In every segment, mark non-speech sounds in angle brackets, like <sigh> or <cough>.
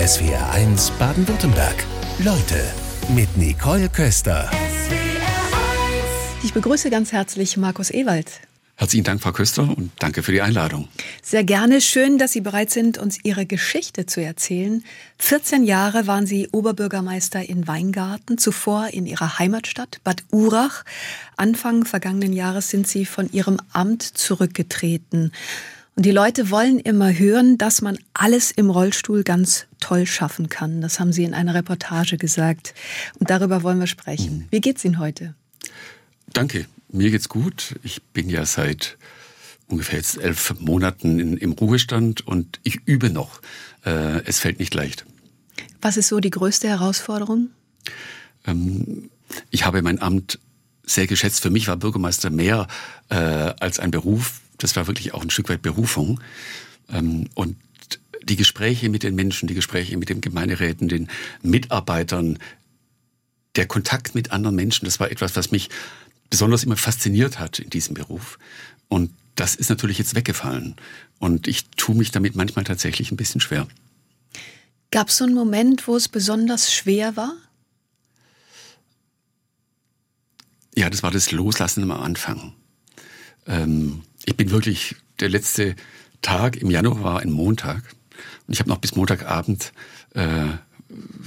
SWR1 Baden-Württemberg. Leute mit Nicole Köster. Ich begrüße ganz herzlich Markus Ewald. Herzlichen Dank, Frau Köster, und danke für die Einladung. Sehr gerne. Schön, dass Sie bereit sind, uns Ihre Geschichte zu erzählen. 14 Jahre waren Sie Oberbürgermeister in Weingarten, zuvor in Ihrer Heimatstadt Bad Urach. Anfang vergangenen Jahres sind Sie von Ihrem Amt zurückgetreten. Und die Leute wollen immer hören, dass man alles im Rollstuhl ganz toll schaffen kann. Das haben Sie in einer Reportage gesagt. Und darüber wollen wir sprechen. Mhm. Wie geht's Ihnen heute? Danke. Mir geht's gut. Ich bin ja seit ungefähr jetzt elf Monaten in, im Ruhestand und ich übe noch. Äh, es fällt nicht leicht. Was ist so die größte Herausforderung? Ähm, ich habe mein Amt sehr geschätzt. Für mich war Bürgermeister mehr äh, als ein Beruf. Das war wirklich auch ein Stück weit Berufung. Ähm, und die Gespräche mit den Menschen, die Gespräche mit den Gemeinderäten, den Mitarbeitern, der Kontakt mit anderen Menschen, das war etwas, was mich besonders immer fasziniert hat in diesem Beruf. Und das ist natürlich jetzt weggefallen. Und ich tue mich damit manchmal tatsächlich ein bisschen schwer. Gab es so einen Moment, wo es besonders schwer war? Ja, das war das Loslassen am Anfang. Ähm, ich bin wirklich, der letzte Tag im Januar war ein Montag. Und ich habe noch bis Montagabend äh,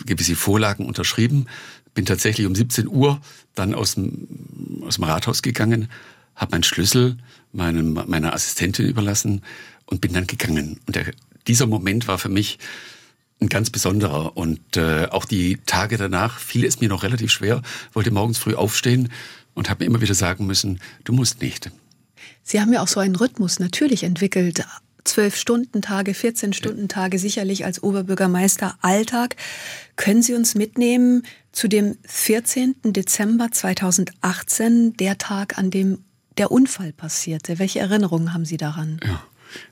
gewisse Vorlagen unterschrieben, bin tatsächlich um 17 Uhr dann aus dem, aus dem Rathaus gegangen, habe meinen Schlüssel meinem, meiner Assistentin überlassen und bin dann gegangen. Und der, dieser Moment war für mich ein ganz besonderer. Und äh, auch die Tage danach fiel es mir noch relativ schwer, wollte morgens früh aufstehen und habe mir immer wieder sagen müssen, du musst nicht. Sie haben ja auch so einen Rhythmus natürlich entwickelt, zwölf Stunden Tage, 14 Stunden Tage sicherlich als Oberbürgermeister Alltag. Können Sie uns mitnehmen zu dem 14. Dezember 2018, der Tag, an dem der Unfall passierte? Welche Erinnerungen haben Sie daran? Ja,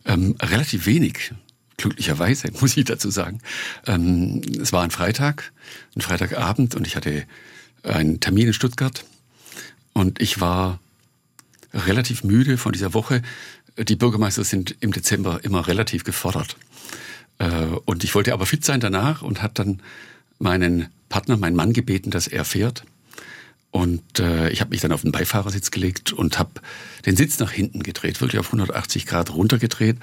ähm, relativ wenig. Glücklicherweise, <laughs> muss ich dazu sagen. Ähm, es war ein Freitag, ein Freitagabend und ich hatte einen Termin in Stuttgart und ich war relativ müde von dieser Woche, die Bürgermeister sind im Dezember immer relativ gefordert. Äh, und ich wollte aber fit sein danach und hat dann meinen Partner, meinen Mann gebeten, dass er fährt. Und äh, ich habe mich dann auf den Beifahrersitz gelegt und habe den Sitz nach hinten gedreht, wirklich auf 180 Grad runtergedreht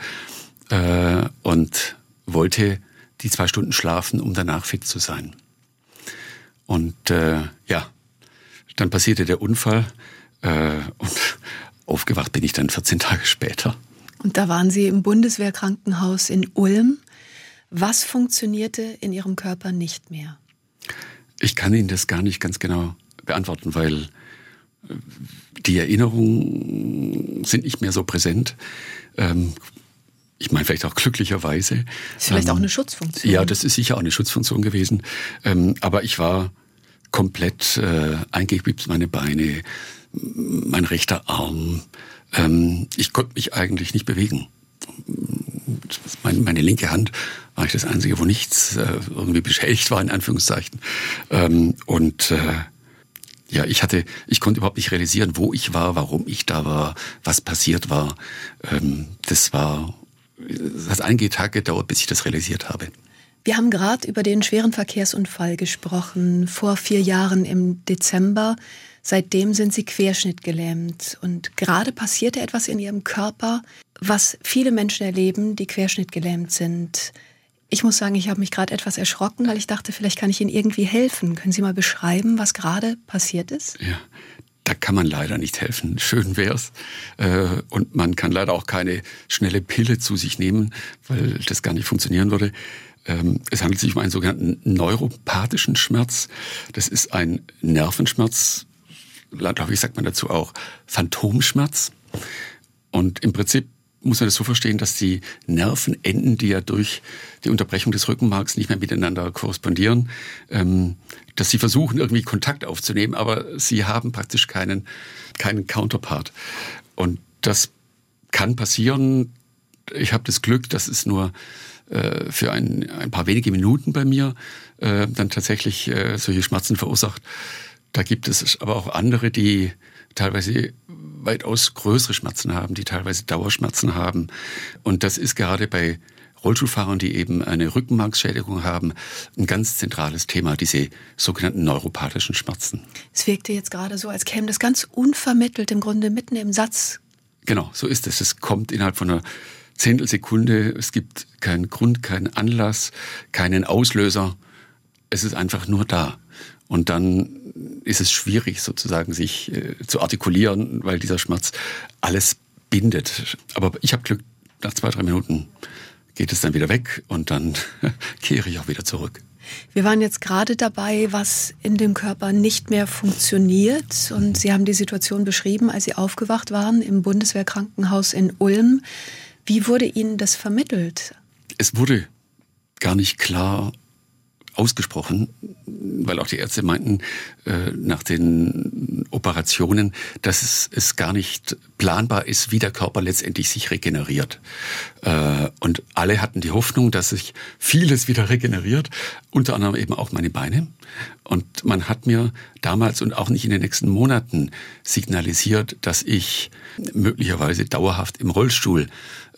äh, und wollte die zwei Stunden schlafen, um danach fit zu sein. Und äh, ja, dann passierte der Unfall und Aufgewacht bin ich dann 14 Tage später. Und da waren Sie im Bundeswehrkrankenhaus in Ulm. Was funktionierte in Ihrem Körper nicht mehr? Ich kann Ihnen das gar nicht ganz genau beantworten, weil äh, die Erinnerungen sind nicht mehr so präsent. Ähm, ich meine, vielleicht auch glücklicherweise. Das ist vielleicht auch ähm, eine Schutzfunktion. Ja, das ist sicher auch eine Schutzfunktion gewesen. Ähm, aber ich war komplett äh, eingegipst, meine Beine, mein rechter Arm. Ähm, ich konnte mich eigentlich nicht bewegen. Meine, meine, linke Hand war ich das Einzige, wo nichts äh, irgendwie beschädigt war, in Anführungszeichen. Ähm, und äh, ja, ich hatte, ich konnte überhaupt nicht realisieren, wo ich war, warum ich da war, was passiert war. Ähm, das war, es hat einige Tage gedauert, bis ich das realisiert habe. Wir haben gerade über den schweren Verkehrsunfall gesprochen, vor vier Jahren im Dezember. Seitdem sind sie querschnittgelähmt. Und gerade passierte etwas in ihrem Körper, was viele Menschen erleben, die querschnittgelähmt sind. Ich muss sagen, ich habe mich gerade etwas erschrocken, weil ich dachte, vielleicht kann ich Ihnen irgendwie helfen. Können Sie mal beschreiben, was gerade passiert ist? Ja, da kann man leider nicht helfen. Schön wär's. Äh, und man kann leider auch keine schnelle Pille zu sich nehmen, weil das gar nicht funktionieren würde. Ähm, es handelt sich um einen sogenannten neuropathischen Schmerz. Das ist ein Nervenschmerz, ich, sagt man dazu auch Phantomschmerz. Und im Prinzip muss man das so verstehen, dass die Nervenenden, die ja durch die Unterbrechung des Rückenmarks nicht mehr miteinander korrespondieren, ähm, dass sie versuchen, irgendwie Kontakt aufzunehmen, aber sie haben praktisch keinen, keinen Counterpart. Und das kann passieren. Ich habe das Glück, dass es nur äh, für ein, ein paar wenige Minuten bei mir äh, dann tatsächlich äh, solche Schmerzen verursacht. Da gibt es aber auch andere, die teilweise weitaus größere Schmerzen haben, die teilweise Dauerschmerzen haben. Und das ist gerade bei Rollstuhlfahrern, die eben eine Rückenmarksschädigung haben, ein ganz zentrales Thema, diese sogenannten neuropathischen Schmerzen. Es wirkte jetzt gerade so, als käme das ganz unvermittelt im Grunde mitten im Satz. Genau, so ist es. Es kommt innerhalb von einer Zehntelsekunde. Es gibt keinen Grund, keinen Anlass, keinen Auslöser. Es ist einfach nur da. Und dann ist es schwierig, sozusagen sich äh, zu artikulieren, weil dieser Schmerz alles bindet. Aber ich habe Glück, nach zwei, drei Minuten geht es dann wieder weg und dann <laughs> kehre ich auch wieder zurück. Wir waren jetzt gerade dabei, was in dem Körper nicht mehr funktioniert. Und Sie haben die Situation beschrieben, als Sie aufgewacht waren im Bundeswehrkrankenhaus in Ulm. Wie wurde Ihnen das vermittelt? Es wurde gar nicht klar ausgesprochen, weil auch die Ärzte meinten äh, nach den Operationen, dass es, es gar nicht planbar ist, wie der Körper letztendlich sich regeneriert. Äh, und alle hatten die Hoffnung, dass sich vieles wieder regeneriert, unter anderem eben auch meine Beine. Und man hat mir damals und auch nicht in den nächsten Monaten signalisiert, dass ich möglicherweise dauerhaft im Rollstuhl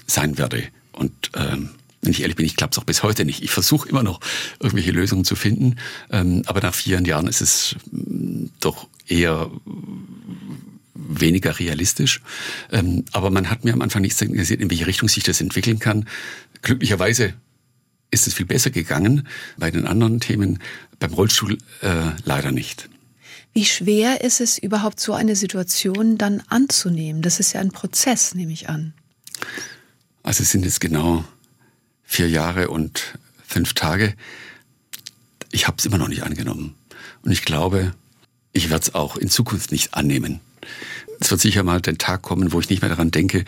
sein werde. Und ähm, wenn ich ehrlich bin, ich es auch bis heute nicht. Ich versuche immer noch irgendwelche Lösungen zu finden, ähm, aber nach vier Jahren ist es mm, doch eher weniger realistisch. Ähm, aber man hat mir am Anfang nicht signalisiert, in welche Richtung sich das entwickeln kann. Glücklicherweise ist es viel besser gegangen. Bei den anderen Themen, beim Rollstuhl äh, leider nicht. Wie schwer ist es überhaupt, so eine Situation dann anzunehmen? Das ist ja ein Prozess, nehme ich an. Also es sind jetzt genau vier Jahre und fünf Tage. Ich habe es immer noch nicht angenommen. Und ich glaube, ich werde es auch in Zukunft nicht annehmen. Es wird sicher mal der Tag kommen, wo ich nicht mehr daran denke,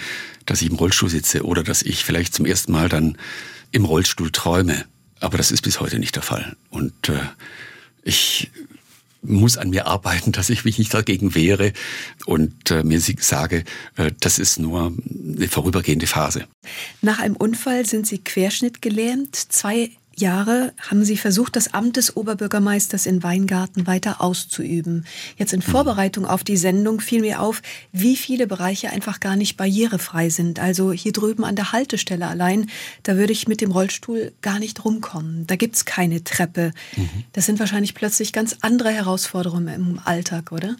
dass ich im Rollstuhl sitze oder dass ich vielleicht zum ersten Mal dann im Rollstuhl träume. Aber das ist bis heute nicht der Fall. Und äh, ich muss an mir arbeiten, dass ich mich nicht dagegen wehre und äh, mir sage, äh, das ist nur eine vorübergehende Phase. Nach einem Unfall sind Sie querschnittgelähmt. Zwei Jahre haben Sie versucht, das Amt des Oberbürgermeisters in Weingarten weiter auszuüben. Jetzt in. Vorbereitung auf die Sendung fiel mir auf, wie viele Bereiche einfach gar nicht barrierefrei sind. Also hier drüben an der Haltestelle allein, da würde ich mit dem Rollstuhl gar nicht rumkommen. Da gibt's keine Treppe. Mhm. Das sind wahrscheinlich plötzlich ganz andere Herausforderungen im Alltag, oder?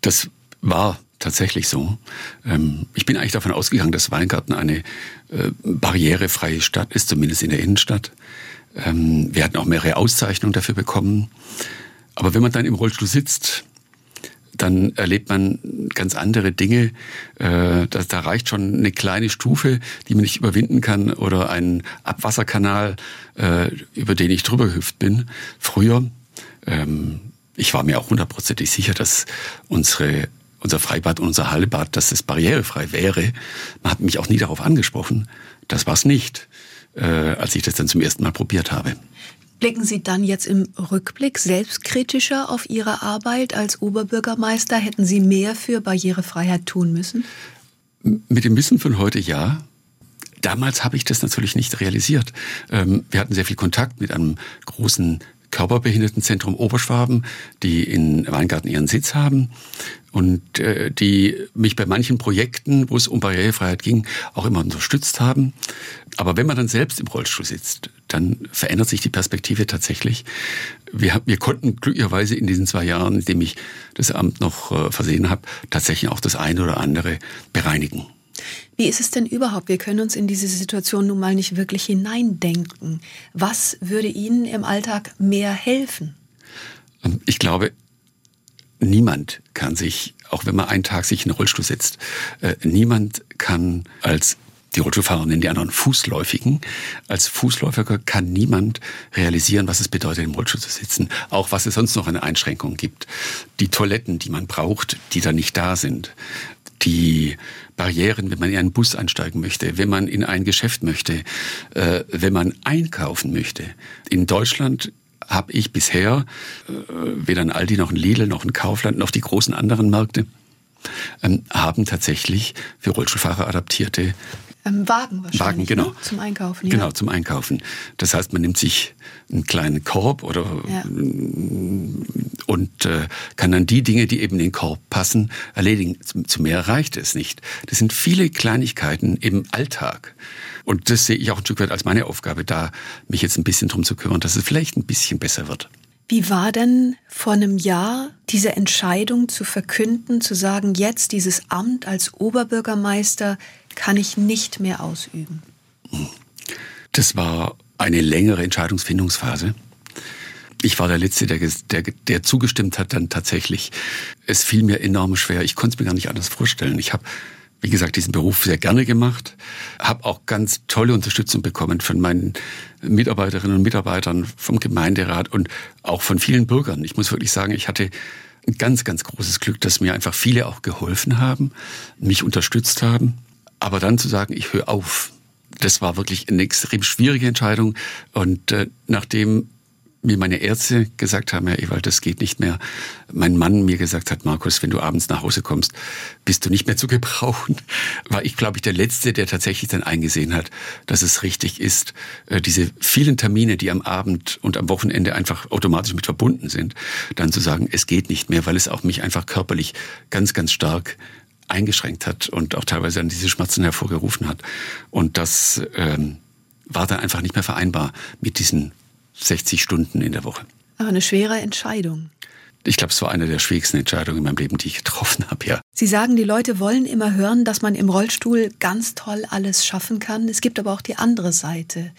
Das war tatsächlich so. Ähm, ich bin eigentlich davon ausgegangen, dass Weingarten eine äh, barrierefreie Stadt ist, zumindest in der Innenstadt. Ähm, wir hatten auch mehrere Auszeichnungen dafür bekommen. Aber wenn man dann im Rollstuhl sitzt, dann erlebt man ganz andere Dinge. Äh, da, da reicht schon eine kleine Stufe, die man nicht überwinden kann, oder ein Abwasserkanal, äh, über den ich drüber gehüpft bin. Früher, ähm, ich war mir auch hundertprozentig sicher, dass unsere unser Freibad und unser Hallebad, dass es barrierefrei wäre. Man hat mich auch nie darauf angesprochen. Das war es nicht, äh, als ich das dann zum ersten Mal probiert habe. Blicken Sie dann jetzt im Rückblick selbstkritischer auf Ihre Arbeit als Oberbürgermeister? Hätten Sie mehr für Barrierefreiheit tun müssen? Mit dem Wissen von heute ja. Damals habe ich das natürlich nicht realisiert. Ähm, wir hatten sehr viel Kontakt mit einem großen Körperbehindertenzentrum Oberschwaben, die in Weingarten ihren Sitz haben und äh, die mich bei manchen Projekten, wo es um Barrierefreiheit ging, auch immer unterstützt haben. Aber wenn man dann selbst im Rollstuhl sitzt, dann verändert sich die Perspektive tatsächlich. Wir, wir konnten glücklicherweise in diesen zwei Jahren, in dem ich das Amt noch äh, versehen habe, tatsächlich auch das eine oder andere bereinigen. Wie ist es denn überhaupt? Wir können uns in diese Situation nun mal nicht wirklich hineindenken. Was würde Ihnen im Alltag mehr helfen? Ähm, ich glaube, niemand kann sich, auch wenn man einen Tag sich in den Rollstuhl setzt, äh, niemand kann als die Rollstuhlfahrer nennen die anderen Fußläufigen. Als Fußläufiger kann niemand realisieren, was es bedeutet, im Rollstuhl zu sitzen. Auch was es sonst noch eine Einschränkung gibt. Die Toiletten, die man braucht, die da nicht da sind die Barrieren, wenn man in einen Bus einsteigen möchte, wenn man in ein Geschäft möchte, äh, wenn man einkaufen möchte. In Deutschland habe ich bisher äh, weder ein Aldi noch ein Lidl noch ein Kaufland noch die großen anderen Märkte ähm, haben tatsächlich für Rollstuhlfahrer adaptierte ähm, Wagen wahrscheinlich. Wagen, genau. Ne? Zum Einkaufen. Ja. Genau, zum Einkaufen. Das heißt, man nimmt sich einen kleinen Korb oder ja. und äh, kann dann die Dinge, die eben in den Korb passen, erledigen. Zu, zu mehr reicht es nicht. Das sind viele Kleinigkeiten im Alltag. Und das sehe ich auch ein Stück weit als meine Aufgabe, da mich jetzt ein bisschen drum zu kümmern, dass es vielleicht ein bisschen besser wird. Wie war denn vor einem Jahr diese Entscheidung zu verkünden, zu sagen, jetzt dieses Amt als Oberbürgermeister kann ich nicht mehr ausüben? Das war eine längere Entscheidungsfindungsphase. Ich war der Letzte, der, der, der zugestimmt hat dann tatsächlich. Es fiel mir enorm schwer. Ich konnte es mir gar nicht anders vorstellen. Ich habe wie gesagt, diesen Beruf sehr gerne gemacht, habe auch ganz tolle Unterstützung bekommen von meinen Mitarbeiterinnen und Mitarbeitern, vom Gemeinderat und auch von vielen Bürgern. Ich muss wirklich sagen, ich hatte ein ganz, ganz großes Glück, dass mir einfach viele auch geholfen haben, mich unterstützt haben. Aber dann zu sagen, ich höre auf, das war wirklich eine extrem schwierige Entscheidung. Und äh, nachdem mir meine Ärzte gesagt haben, Herr Ewald, das geht nicht mehr. Mein Mann mir gesagt hat, Markus, wenn du abends nach Hause kommst, bist du nicht mehr zu gebrauchen. War ich, glaube ich, der Letzte, der tatsächlich dann eingesehen hat, dass es richtig ist, äh, diese vielen Termine, die am Abend und am Wochenende einfach automatisch mit verbunden sind, dann zu sagen, es geht nicht mehr, weil es auch mich einfach körperlich ganz, ganz stark eingeschränkt hat und auch teilweise dann diese Schmerzen hervorgerufen hat. Und das ähm, war dann einfach nicht mehr vereinbar mit diesen 60 Stunden in der Woche. Aber eine schwere Entscheidung. Ich glaube, es war eine der schwierigsten Entscheidungen in meinem Leben, die ich getroffen habe, ja. Sie sagen, die Leute wollen immer hören, dass man im Rollstuhl ganz toll alles schaffen kann. Es gibt aber auch die andere Seite.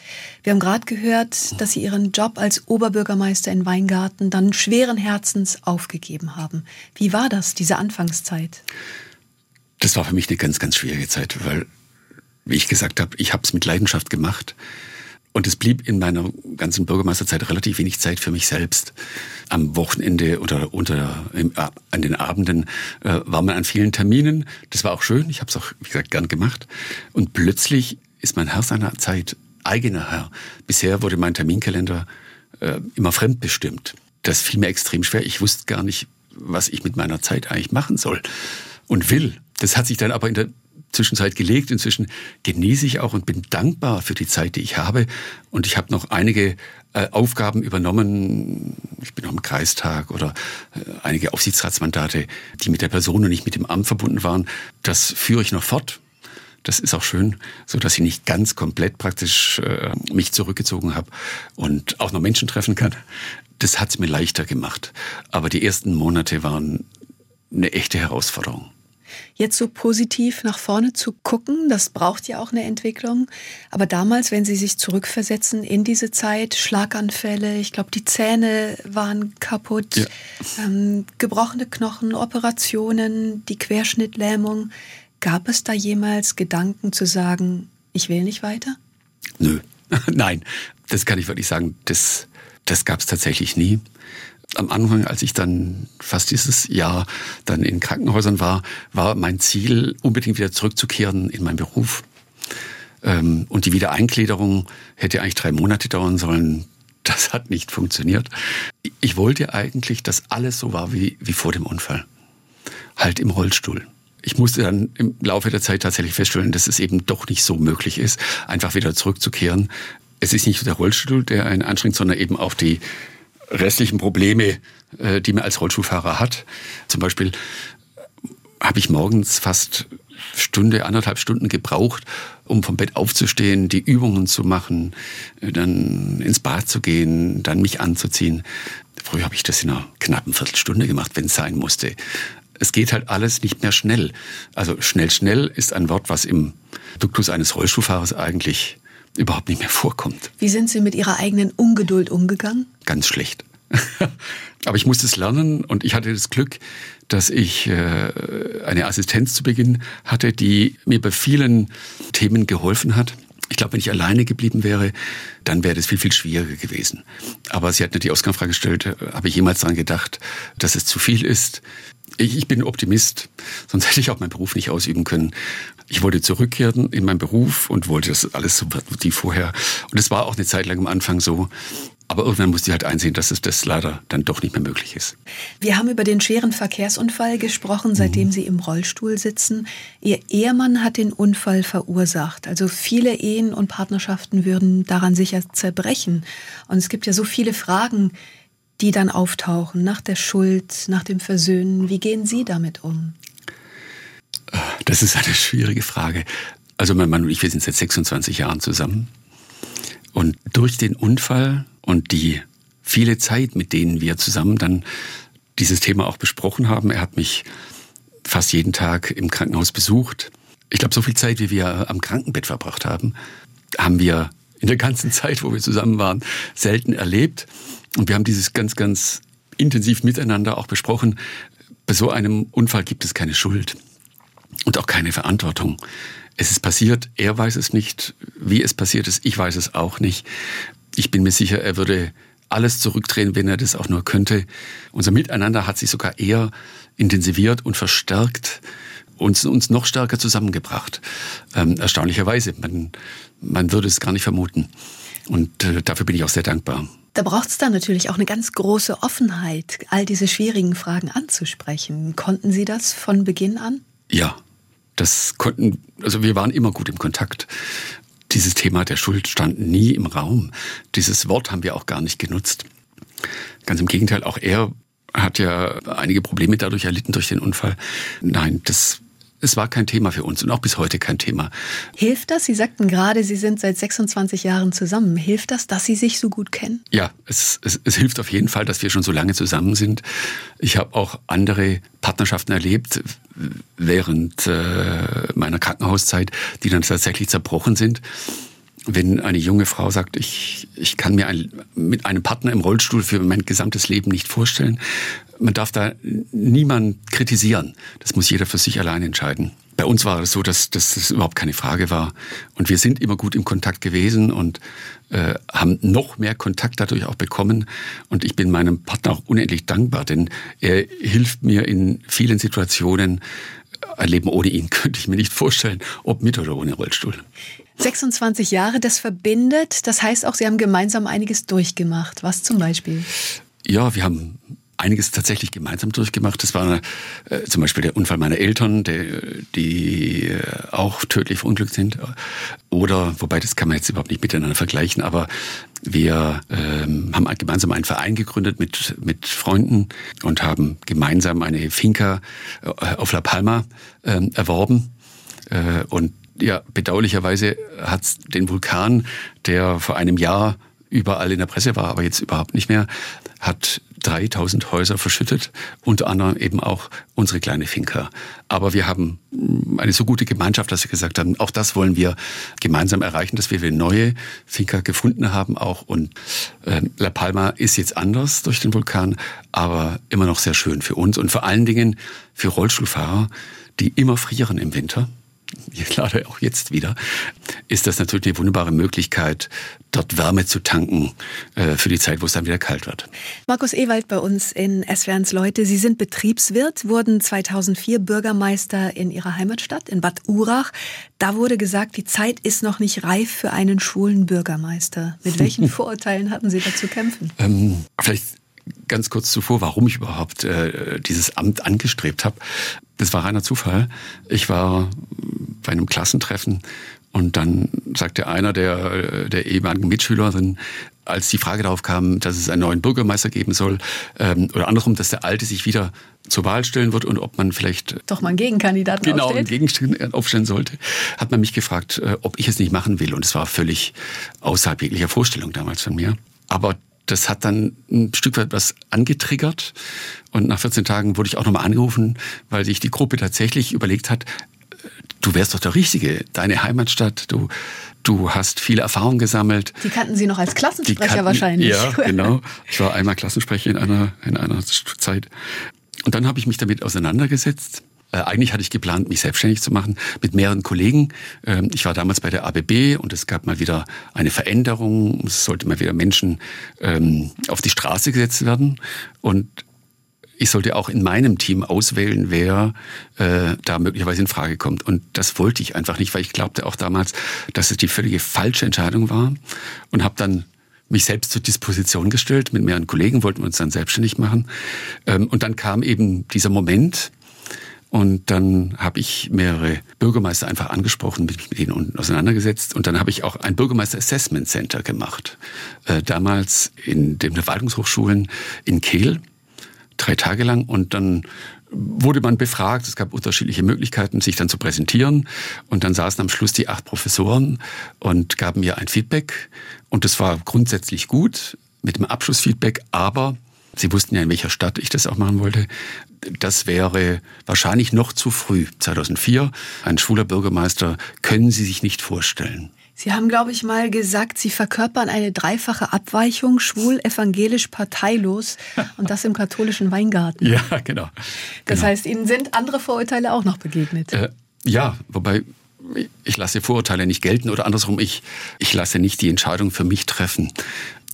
Wir haben gerade gehört, dass Sie Ihren Job als Oberbürgermeister in Weingarten dann schweren Herzens aufgegeben haben. Wie war das, diese Anfangszeit? Das war für mich eine ganz, ganz schwierige Zeit, weil, wie ich gesagt habe, ich habe es mit Leidenschaft gemacht. Und es blieb in meiner ganzen Bürgermeisterzeit relativ wenig Zeit für mich selbst. Am Wochenende oder unter im, äh, an den Abenden äh, war man an vielen Terminen. Das war auch schön. Ich habe es auch, wie gesagt, gern gemacht. Und plötzlich ist mein Herr seiner Zeit eigener Herr. Bisher wurde mein Terminkalender äh, immer fremdbestimmt. Das fiel mir extrem schwer. Ich wusste gar nicht, was ich mit meiner Zeit eigentlich machen soll und will. Das hat sich dann aber in der Zwischenzeit gelegt. Inzwischen genieße ich auch und bin dankbar für die Zeit, die ich habe. Und ich habe noch einige äh, Aufgaben übernommen. Ich bin noch im Kreistag oder äh, einige Aufsichtsratsmandate, die mit der Person und nicht mit dem Amt verbunden waren. Das führe ich noch fort. Das ist auch schön, so dass ich nicht ganz komplett praktisch äh, mich zurückgezogen habe und auch noch Menschen treffen kann. Das hat es mir leichter gemacht. Aber die ersten Monate waren eine echte Herausforderung jetzt so positiv nach vorne zu gucken. Das braucht ja auch eine Entwicklung. Aber damals, wenn Sie sich zurückversetzen in diese Zeit, Schlaganfälle, ich glaube, die Zähne waren kaputt, ja. ähm, gebrochene Knochen, Operationen, die Querschnittlähmung. Gab es da jemals Gedanken zu sagen, ich will nicht weiter? Nö, <laughs> nein, das kann ich wirklich sagen. Das, das gab es tatsächlich nie am Anfang, als ich dann fast dieses Jahr dann in Krankenhäusern war, war mein Ziel, unbedingt wieder zurückzukehren in meinen Beruf. Ähm, und die Wiedereingliederung hätte eigentlich drei Monate dauern sollen. <laughs> Das hat nicht funktioniert. Ich wollte eigentlich, dass alles so war wie, wie vor dem Unfall. Halt im Rollstuhl. Ich musste dann im Laufe der Zeit tatsächlich feststellen, dass es eben doch nicht so möglich ist, einfach wieder zurückzukehren. Es ist nicht der Rollstuhl, der einen anstrengt, sondern eben auch die, restlichen Probleme, äh, die man als Rollstuhlfahrer hat. Zum Beispiel äh, habe ich morgens fast Stunde, anderthalb Stunden gebraucht, um vom Bett aufzustehen, die Übungen zu machen, äh, dann ins Bad zu gehen, dann mich anzuziehen. Früher habe ich das in einer knappen Viertelstunde gemacht, wenn es sein musste. Es geht halt alles nicht mehr schnell. Also schnell, schnell ist ein Wort, was im Duktus eines Rollstuhlfahrers eigentlich überhaupt nicht mehr vorkommt. Wie sind Sie mit Ihrer eigenen Ungeduld umgegangen? Ganz schlecht. <laughs> Aber ich musste es lernen und ich hatte das Glück, dass ich äh, eine Assistenz zu Beginn hatte, die mir bei vielen Themen geholfen hat. Ich glaube, wenn ich alleine geblieben wäre, dann wäre das viel, viel schwieriger gewesen. Aber sie hat mir die Ausgangsfrage gestellt, äh, habe ich jemals daran gedacht, dass es zu viel ist? Ich, ich bin Optimist, sonst <laughs> hätte ich auch meinen Beruf nicht ausüben können. Ich wollte zurückkehren in meinen Beruf und wollte, dass alles so wie vorher. Und es war auch eine Zeit lang am Anfang so. Aber irgendwann musste ich halt einsehen, dass es das leider dann doch nicht mehr möglich ist. Wir haben über den schweren Verkehrsunfall gesprochen, seitdem mhm. Sie im Rollstuhl sitzen. Ihr Ehemann hat den Unfall verursacht. Also viele Ehen und Partnerschaften würden daran sicher zerbrechen. Und es gibt ja so viele Fragen, die dann auftauchen nach der Schuld, nach dem Versöhnen. Wie gehen Sie damit um? Das ist eine schwierige Frage. Also mein Mann und ich, wir sind seit 26 Jahren zusammen. Und durch den Unfall und die viele Zeit, mit denen wir zusammen dann dieses Thema auch besprochen haben, er hat mich fast jeden Tag im Krankenhaus besucht. Ich glaube, so viel Zeit, wie wir am Krankenbett verbracht haben, haben wir in der ganzen <laughs> Zeit, wo wir zusammen waren, selten erlebt. Und wir haben dieses ganz, ganz intensiv miteinander auch besprochen. Bei so einem Unfall gibt es keine Schuld und auch keine Verantwortung. Es ist passiert, er weiß es nicht, wie es passiert ist, ich weiß es auch nicht. Ich bin mir sicher, er würde alles zurückdrehen, wenn er das auch nur könnte. Unser Miteinander hat sich sogar eher intensiviert und verstärkt, uns, uns noch stärker zusammengebracht. Ähm, erstaunlicherweise, man, man würde es gar nicht vermuten. Und äh, dafür bin ich auch sehr dankbar. Da braucht es dann natürlich auch eine ganz große Offenheit, all diese schwierigen Fragen anzusprechen. Konnten Sie das von Beginn an? Ja, das konnten, also wir waren immer gut im Kontakt. Dieses Thema der Schuld stand nie im Raum. Dieses Wort haben wir auch gar nicht genutzt. Ganz im Gegenteil, auch er hat ja einige Probleme dadurch erlitten durch den Unfall. Nein, das es war kein Thema für uns und auch bis heute kein Thema. Hilft das? Sie sagten gerade, Sie sind seit 26 Jahren zusammen. Hilft das, dass Sie sich so gut kennen? Ja, es, es, es hilft auf jeden Fall, dass wir schon so lange zusammen sind. Ich habe auch andere Partnerschaften erlebt während äh, meiner Krankenhauszeit, die dann tatsächlich zerbrochen sind wenn eine junge Frau sagt, ich, ich kann mir ein, mit einem Partner im Rollstuhl für mein gesamtes Leben nicht vorstellen, man darf da niemand kritisieren. Das muss jeder für sich allein entscheiden. Bei uns war es so, dass, dass das überhaupt keine Frage war. Und wir sind immer gut im Kontakt gewesen und äh, haben noch mehr Kontakt dadurch auch bekommen. Und ich bin meinem Partner auch unendlich dankbar, denn er hilft mir in vielen Situationen. Ein Leben ohne ihn <laughs> könnte ich mir nicht vorstellen, ob mit oder ohne Rollstuhl. 26 Jahre, das verbindet. Das heißt auch, Sie haben gemeinsam einiges durchgemacht. Was zum Beispiel? Ja, wir haben einiges tatsächlich gemeinsam durchgemacht. Das war äh, zum Beispiel der Unfall meiner Eltern, der, die äh, auch tödlich verunglückt sind. Oder, wobei das kann man jetzt überhaupt nicht miteinander vergleichen, aber wir ähm, haben gemeinsam einen Verein gegründet mit, mit Freunden und haben gemeinsam eine Finca äh, auf La Palma ähm, erworben. Äh, und ja, bedauerlicherweise hat den Vulkan, der vor einem Jahr überall in der Presse war, aber jetzt überhaupt nicht mehr, hat 3000 Häuser verschüttet, unter anderem eben auch unsere kleine Finca. Aber wir haben eine so gute Gemeinschaft, dass wir gesagt haben, auch das wollen wir gemeinsam erreichen, dass wir neue Finca gefunden haben auch. Und äh, La Palma ist jetzt anders durch den Vulkan, aber immer noch sehr schön für uns und vor allen Dingen für Rollstuhlfahrer, die immer frieren im Winter gerade auch jetzt wieder, ist das natürlich eine wunderbare Möglichkeit, dort Wärme zu tanken äh, für die Zeit, wo es dann wieder kalt wird. Markus Ewald bei uns in SWRs Leute. Sie sind Betriebswirt, wurden 2004 Bürgermeister in Ihrer Heimatstadt, in Bad Urach. Da wurde gesagt, die Zeit ist noch nicht reif für einen schwulen Bürgermeister. Mit welchen <laughs> Vorurteilen hatten Sie da zu kämpfen? Ähm, vielleicht ganz kurz zuvor, warum ich überhaupt äh, dieses Amt angestrebt habe. Das war reiner Zufall. Ich war bei einem Klassentreffen und dann sagte einer der, der ehemaligen Mitschülerin, als die Frage darauf kam, dass es einen neuen Bürgermeister geben soll, ähm, oder andersrum, dass der Alte sich wieder zur Wahl stellen wird und ob man vielleicht doch mal einen Gegenkandidaten genau, aufstellt. einen Gegenkandidaten aufstellen sollte, hat man mich gefragt, äh, ob ich es nicht machen will. Und es war völlig außerhalb jeglicher Vorstellung damals von mir. Aber das hat dann ein Stück weit was angetriggert. Und nach 14 Tagen wurde ich auch nochmal angerufen, weil sich die Gruppe tatsächlich überlegt hat, du wärst doch der Richtige, deine Heimatstadt, du, du hast viele Erfahrungen gesammelt. Die kannten Sie noch als Klassensprecher kannten, wahrscheinlich. Ja, <laughs> genau. Ich war einmal Klassensprecher in einer, in einer Zeit. Und dann habe ich mich damit auseinandergesetzt äh, eigentlich hatte ich geplant, mich selbstständig zu machen mit mehreren Kollegen. Ähm, ich war damals bei der ABB und es gab mal wieder eine Veränderung. Es sollte mal wieder Menschen ähm, auf die Straße gesetzt werden. Und ich sollte auch in meinem Team auswählen, wer äh, da möglicherweise in Frage kommt. Und das wollte ich einfach nicht, weil ich glaubte auch damals, dass es die völlige falsche Entscheidung war. Und habe dann mich selbst zur Disposition gestellt. Mit mehreren Kollegen wollten wir uns dann selbstständig machen. Ähm, und dann kam eben dieser Moment, und dann habe ich mehrere Bürgermeister einfach angesprochen, mich mit ihnen unten auseinandergesetzt. Und dann habe ich auch ein Bürgermeister Assessment Center gemacht. Äh, damals in den Verwaltungshochschulen in Kehl, drei Tage lang. Und dann wurde man befragt. Es gab unterschiedliche Möglichkeiten, sich dann zu präsentieren. Und dann saßen am Schluss die acht Professoren und gaben mir ein Feedback. Und das war grundsätzlich gut mit dem Abschlussfeedback, aber Sie wussten ja, in welcher Stadt ich das auch machen wollte. Das wäre wahrscheinlich noch zu früh. 2004, ein schwuler Bürgermeister, können Sie sich nicht vorstellen. Sie haben, glaube ich, mal gesagt, Sie verkörpern eine dreifache Abweichung, schwul, evangelisch, parteilos und das im katholischen Weingarten. Ja, genau. Das genau. heißt, Ihnen sind andere Vorurteile auch noch begegnet. Äh, ja, wobei ich lasse Vorurteile nicht gelten oder andersrum, ich, ich lasse nicht die Entscheidung für mich treffen.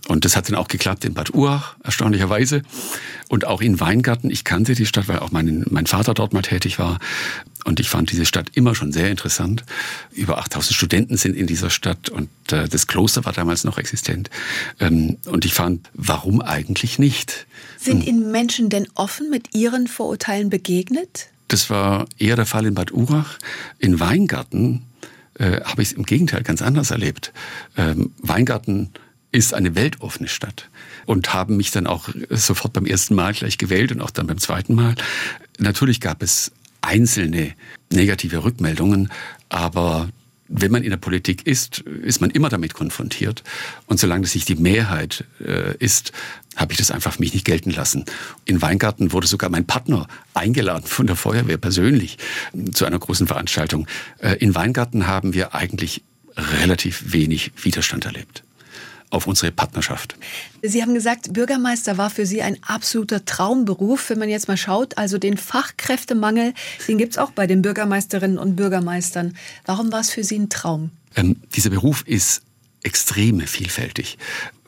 Und das hat dann auch geklappt in Bad Urach, erstaunlicherweise. Und auch in Weingarten. Ich kannte die Stadt, weil auch mein, mein Vater dort mal tätig war. Und ich fand diese Stadt immer schon sehr interessant. Über 8000 Studenten sind in dieser Stadt und äh, das Kloster war damals noch existent. Ähm, und ich fand, warum eigentlich nicht? Sind Ihnen Menschen denn offen mit Ihren Vorurteilen begegnet? Das war eher der Fall in Bad Urach. In Weingarten äh, habe ich es im Gegenteil ganz anders erlebt. Ähm, Weingarten ist eine weltoffene Stadt und haben mich dann auch sofort beim ersten Mal gleich gewählt und auch dann beim zweiten Mal. Natürlich gab es einzelne negative Rückmeldungen, aber wenn man in der Politik ist, ist man immer damit konfrontiert. Und solange das nicht die Mehrheit äh, ist, habe ich das einfach für mich nicht gelten lassen. In Weingarten wurde sogar mein Partner eingeladen von der Feuerwehr persönlich zu einer großen Veranstaltung. Äh, in Weingarten haben wir eigentlich relativ wenig Widerstand erlebt auf unsere Partnerschaft. Sie haben gesagt, Bürgermeister war für Sie ein absoluter Traumberuf. Wenn man jetzt mal schaut, also den Fachkräftemangel, den gibt es auch bei den Bürgermeisterinnen und Bürgermeistern. Warum war es für Sie ein Traum? Ähm, dieser Beruf ist extrem vielfältig.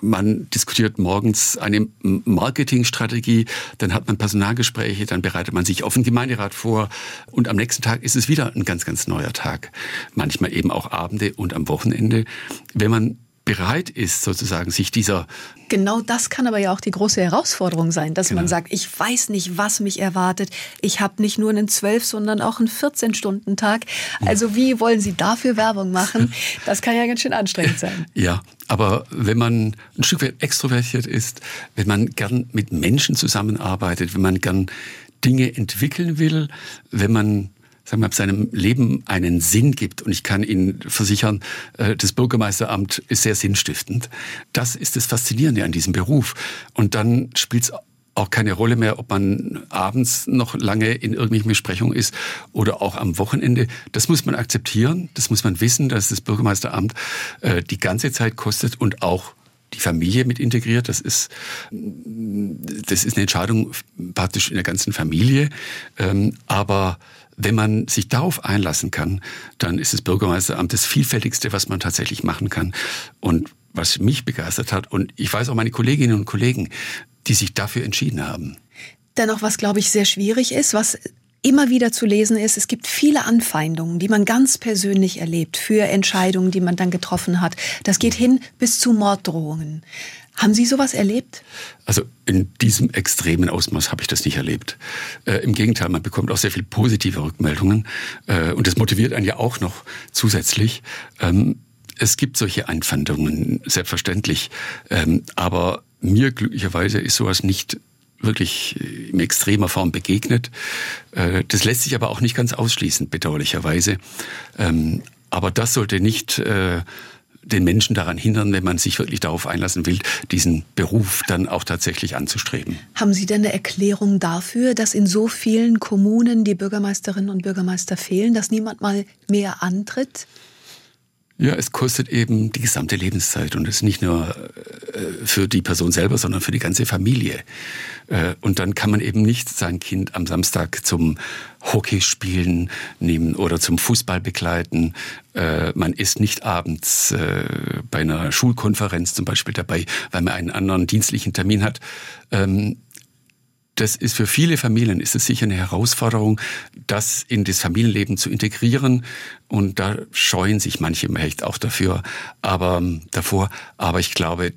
Man diskutiert morgens eine Marketingstrategie, dann hat man Personalgespräche, dann bereitet man sich auf den Gemeinderat vor und am nächsten Tag ist es wieder ein ganz, ganz neuer Tag. Manchmal eben auch Abende und am Wochenende. Wenn man bereit ist, sozusagen sich dieser. Genau das kann aber ja auch die große Herausforderung sein, dass genau. man sagt, ich weiß nicht, was mich erwartet. Ich habe nicht nur einen 12, sondern auch einen 14-Stunden-Tag. Also wie wollen Sie dafür Werbung machen? <laughs> Das kann ja ganz schön anstrengend <laughs> sein. Ja, aber wenn man ein Stück weit extrovertiert ist, wenn man gern mit Menschen zusammenarbeitet, wenn man gern Dinge entwickeln will, wenn man sagen wir, seinem Leben einen Sinn gibt. Und ich kann Ihnen versichern, äh, das Bürgermeisteramt ist sehr sinnstiftend. Das ist das Faszinierende an diesem Beruf. Und dann spielt es auch keine Rolle mehr, ob man abends noch lange in irgendwelchen Besprechungen ist oder auch am Wochenende. Das muss man akzeptieren, das muss man wissen, dass das Bürgermeisteramt äh, die ganze Zeit kostet und auch die Familie mit integriert. Das ist, das ist eine Entscheidung praktisch in der ganzen Familie. Ähm, aber wenn man sich darauf einlassen kann, dann ist das Bürgermeisteramt das vielfältigste, was man tatsächlich machen kann. Und was mich begeistert hat, und ich weiß auch meine Kolleginnen und Kollegen, die sich dafür entschieden haben. Dennoch, was glaube ich sehr schwierig ist, was immer wieder zu lesen ist, es gibt viele Anfeindungen, die man ganz persönlich erlebt für Entscheidungen, die man dann getroffen hat. Das geht hin bis zu Morddrohungen. Haben Sie sowas erlebt? Also in diesem extremen Ausmaß habe ich das nicht erlebt. Äh, Im Gegenteil, man bekommt auch sehr viel positive Rückmeldungen äh, und das motiviert einen ja auch noch zusätzlich. Ähm, es gibt solche Einfandungen, selbstverständlich. Ähm, aber mir glücklicherweise ist sowas nicht wirklich in extremer Form begegnet. Äh, das lässt sich aber auch nicht ganz ausschließen, bedauerlicherweise. Ähm, aber das sollte nicht äh, den Menschen daran hindern, wenn man sich wirklich darauf einlassen will, diesen Beruf dann auch tatsächlich anzustreben. Haben Sie denn eine Erklärung dafür, dass in so vielen Kommunen die Bürgermeisterinnen und Bürgermeister fehlen, dass niemand mal mehr antritt? Ja, es kostet eben die gesamte Lebenszeit und es ist nicht nur äh, für die Person selber, sondern für die ganze Familie. Äh, und dann kann man eben nicht sein Kind am Samstag zum Hockeyspielen nehmen oder zum Fußball begleiten. Äh, man ist nicht abends bei einer Schulkonferenz zum Beispiel dabei, weil man einen anderen dienstlichen Termin hat. Ähm, das ist für viele Familien ist es sicher eine Herausforderung, das in das Familienleben zu integrieren. Und da scheuen sich manche echt auch dafür, aber ähm, davor. Aber ich glaube,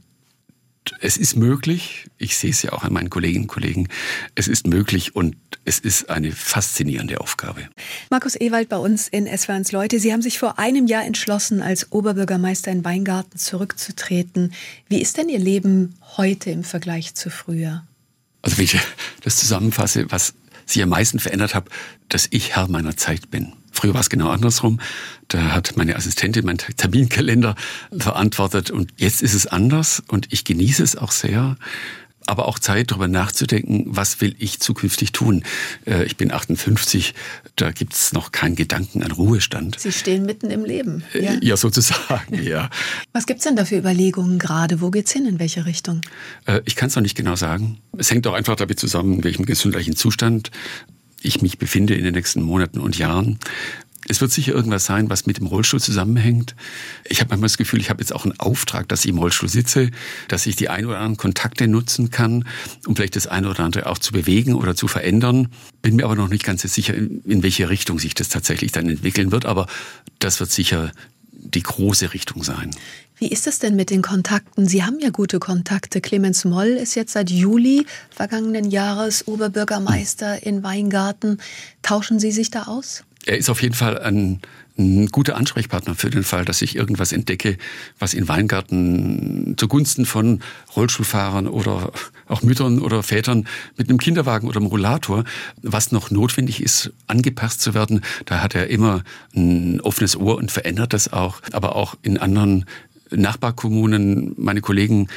es ist möglich. Ich sehe es ja auch an meinen Kolleginnen und Kollegen. Es ist möglich und es ist eine faszinierende Aufgabe. Markus Ewald bei uns in SW1 Leute. Sie haben sich vor einem Jahr entschlossen, als Oberbürgermeister in Weingarten zurückzutreten. Wie ist denn Ihr Leben heute im Vergleich zu früher? Also wenn ich das zusammenfasse, was sich am meisten verändert habe, dass ich Herr meiner Zeit bin. Früher war es genau andersrum. Da hat meine Assistentin meinen Terminkalender verantwortet und jetzt ist es anders und ich genieße es auch sehr aber auch Zeit, darüber nachzudenken, was will ich zukünftig tun. Äh, ich bin 58, da gibt es noch keinen Gedanken an Ruhestand. Sie stehen mitten im Leben. Äh, ja, ja sozusagen, ja. <laughs> Was gibt es denn da für Überlegungen gerade? Wo geht's hin? In welche Richtung? Äh, ich kann es noch nicht genau sagen. Es hängt auch einfach damit zusammen, in welchem gesundheitlichen Zustand ich mich befinde in den nächsten Monaten und Jahren. Es wird sicher irgendwas sein, was mit dem Rollstuhl zusammenhängt. Ich habe manchmal das Gefühl, ich habe jetzt auch einen Auftrag, dass ich im Rollstuhl sitze, dass ich die ein oder anderen Kontakte nutzen kann, um vielleicht das eine oder andere auch zu bewegen oder zu verändern. Bin mir aber noch nicht ganz sicher, in welche Richtung sich das tatsächlich dann entwickeln wird. Aber das wird sicher die große Richtung sein. Wie ist es denn mit den Kontakten? Sie haben ja gute Kontakte. Clemens Moll ist jetzt seit Juli vergangenen Jahres Oberbürgermeister in Weingarten. Tauschen Sie sich da aus? er ist auf jeden Fall ein, ein, guter Ansprechpartner für den Fall, dass ich irgendwas entdecke, was in Weingarten zugunsten von Rollstuhlfahrern oder auch Müttern oder Vätern mit einem Kinderwagen oder einem Rollator, was noch notwendig ist, angepasst zu werden. Da hat er immer ein offenes Ohr und verändert das auch. Aber auch in anderen Nachbarkommunen, meine Kollegen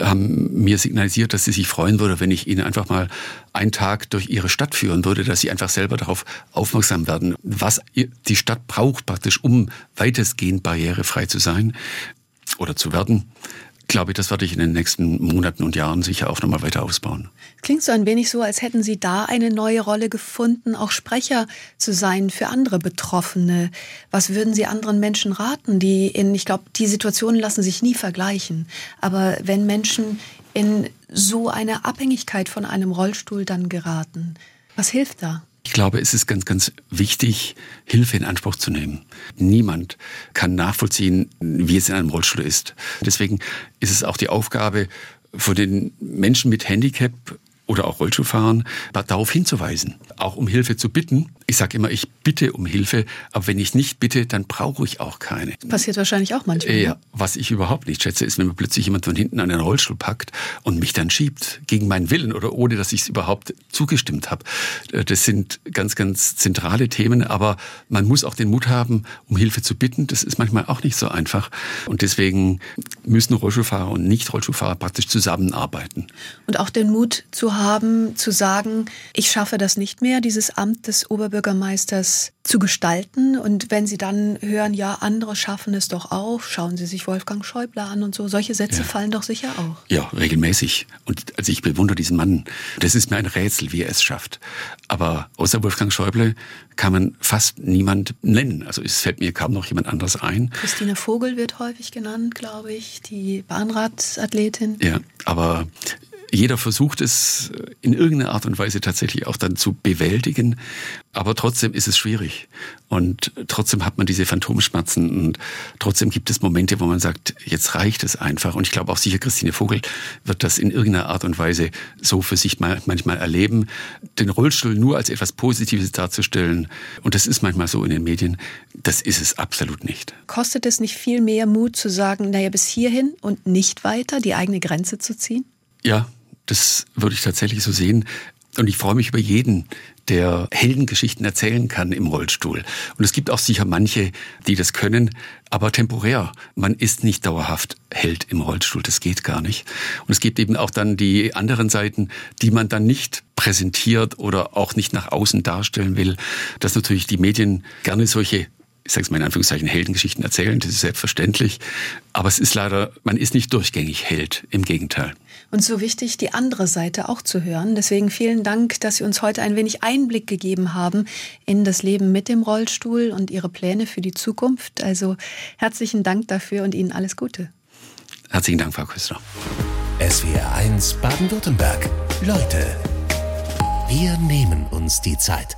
haben mir signalisiert, dass sie sich freuen würde, wenn ich ihnen einfach mal einen Tag durch ihre Stadt führen würde, dass sie einfach selber darauf aufmerksam werden, was die Stadt braucht praktisch, um weitestgehend barrierefrei zu sein oder zu werden glaube ich, das werde ich in den nächsten Monaten und Jahren sicher auch nochmal weiter ausbauen. Klingt so ein wenig so, als hätten Sie da eine neue Rolle gefunden, auch Sprecher zu sein für andere Betroffene. Was würden Sie anderen Menschen raten, die in, ich glaube, die Situationen lassen sich nie vergleichen. Aber wenn Menschen in so eine Abhängigkeit von einem Rollstuhl dann geraten, was hilft da? Ich glaube, es ist ganz, ganz wichtig, Hilfe in Anspruch zu nehmen. Niemand kann nachvollziehen, wie es in einem Rollstuhl ist. Deswegen ist es auch die Aufgabe von den Menschen mit Handicap oder auch Rollstuhlfahrern darauf hinzuweisen, auch um Hilfe zu bitten. Ich sage immer, ich bitte um Hilfe, aber wenn ich nicht bitte, dann brauche ich auch keine. Passiert wahrscheinlich auch manchmal. Ja, ne? was ich überhaupt nicht schätze, ist, wenn mir plötzlich jemand von hinten an den Rollstuhl packt und mich dann schiebt, gegen meinen Willen oder ohne, dass ich es überhaupt zugestimmt habe. Äh, das sind ganz, ganz zentrale Themen, aber man muss auch den Mut haben, um Hilfe zu bitten. Das ist manchmal auch nicht so einfach. Und deswegen müssen Rollstuhlfahrer und Nicht-Rollstuhlfahrer praktisch zusammenarbeiten. Und auch den Mut zu haben, zu sagen, ich schaffe das nicht mehr, dieses Amt des Oberbürgermeisters zu gestalten. Und wenn Sie dann hören, ja, andere schaffen es doch auch, schauen Sie sich Wolfgang Schäuble an und so. Solche Sätze ja. fallen doch sicher auch. Ja, regelmäßig. Und also ich bewundere diesen Mann. Das ist mir ein Rätsel, wie er es schafft. Aber außer Wolfgang Schäuble kann man fast niemand nennen. Also es fällt mir kaum noch jemand anderes ein. Christine Vogel wird häufig genannt, glaube ich, die Bahnradathletin. Ja, aber jeder versucht es in irgendeiner Art und Weise tatsächlich auch dann zu bewältigen, aber trotzdem ist es schwierig und trotzdem hat man diese Phantomschmerzen und trotzdem gibt es Momente, wo man sagt, jetzt reicht es einfach und ich glaube auch sicher Christine Vogel wird das in irgendeiner Art und Weise so für sich manchmal erleben, den Rollstuhl nur als etwas Positives darzustellen und das ist manchmal so in den Medien, das ist es absolut nicht. Kostet es nicht viel mehr Mut zu sagen, naja, bis hierhin und nicht weiter, die eigene Grenze zu ziehen? Ja, das würde ich tatsächlich so sehen. Und ich freue mich über jeden, der Heldengeschichten erzählen kann im Rollstuhl. Und es gibt auch sicher manche, die das können, aber temporär. Man ist nicht dauerhaft Held im Rollstuhl, das geht gar nicht. Und es gibt eben auch dann die anderen Seiten, die man dann nicht präsentiert oder auch nicht nach außen darstellen will, dass natürlich die Medien gerne solche ich sage es mal in Anführungszeichen, Heldengeschichten erzählen, das ist selbstverständlich. Aber es ist leider, man ist nicht durchgängig Held, im Gegenteil. Und so wichtig, die andere Seite auch zu hören. Deswegen vielen Dank, dass Sie uns heute ein wenig Einblick gegeben haben in das Leben mit dem Rollstuhl und Ihre Pläne für die Zukunft. Also herzlichen Dank dafür und Ihnen alles Gute. Herzlichen Dank, Frau Küster. SWR 1 Baden-Württemberg. Leute, wir nehmen uns die Zeit.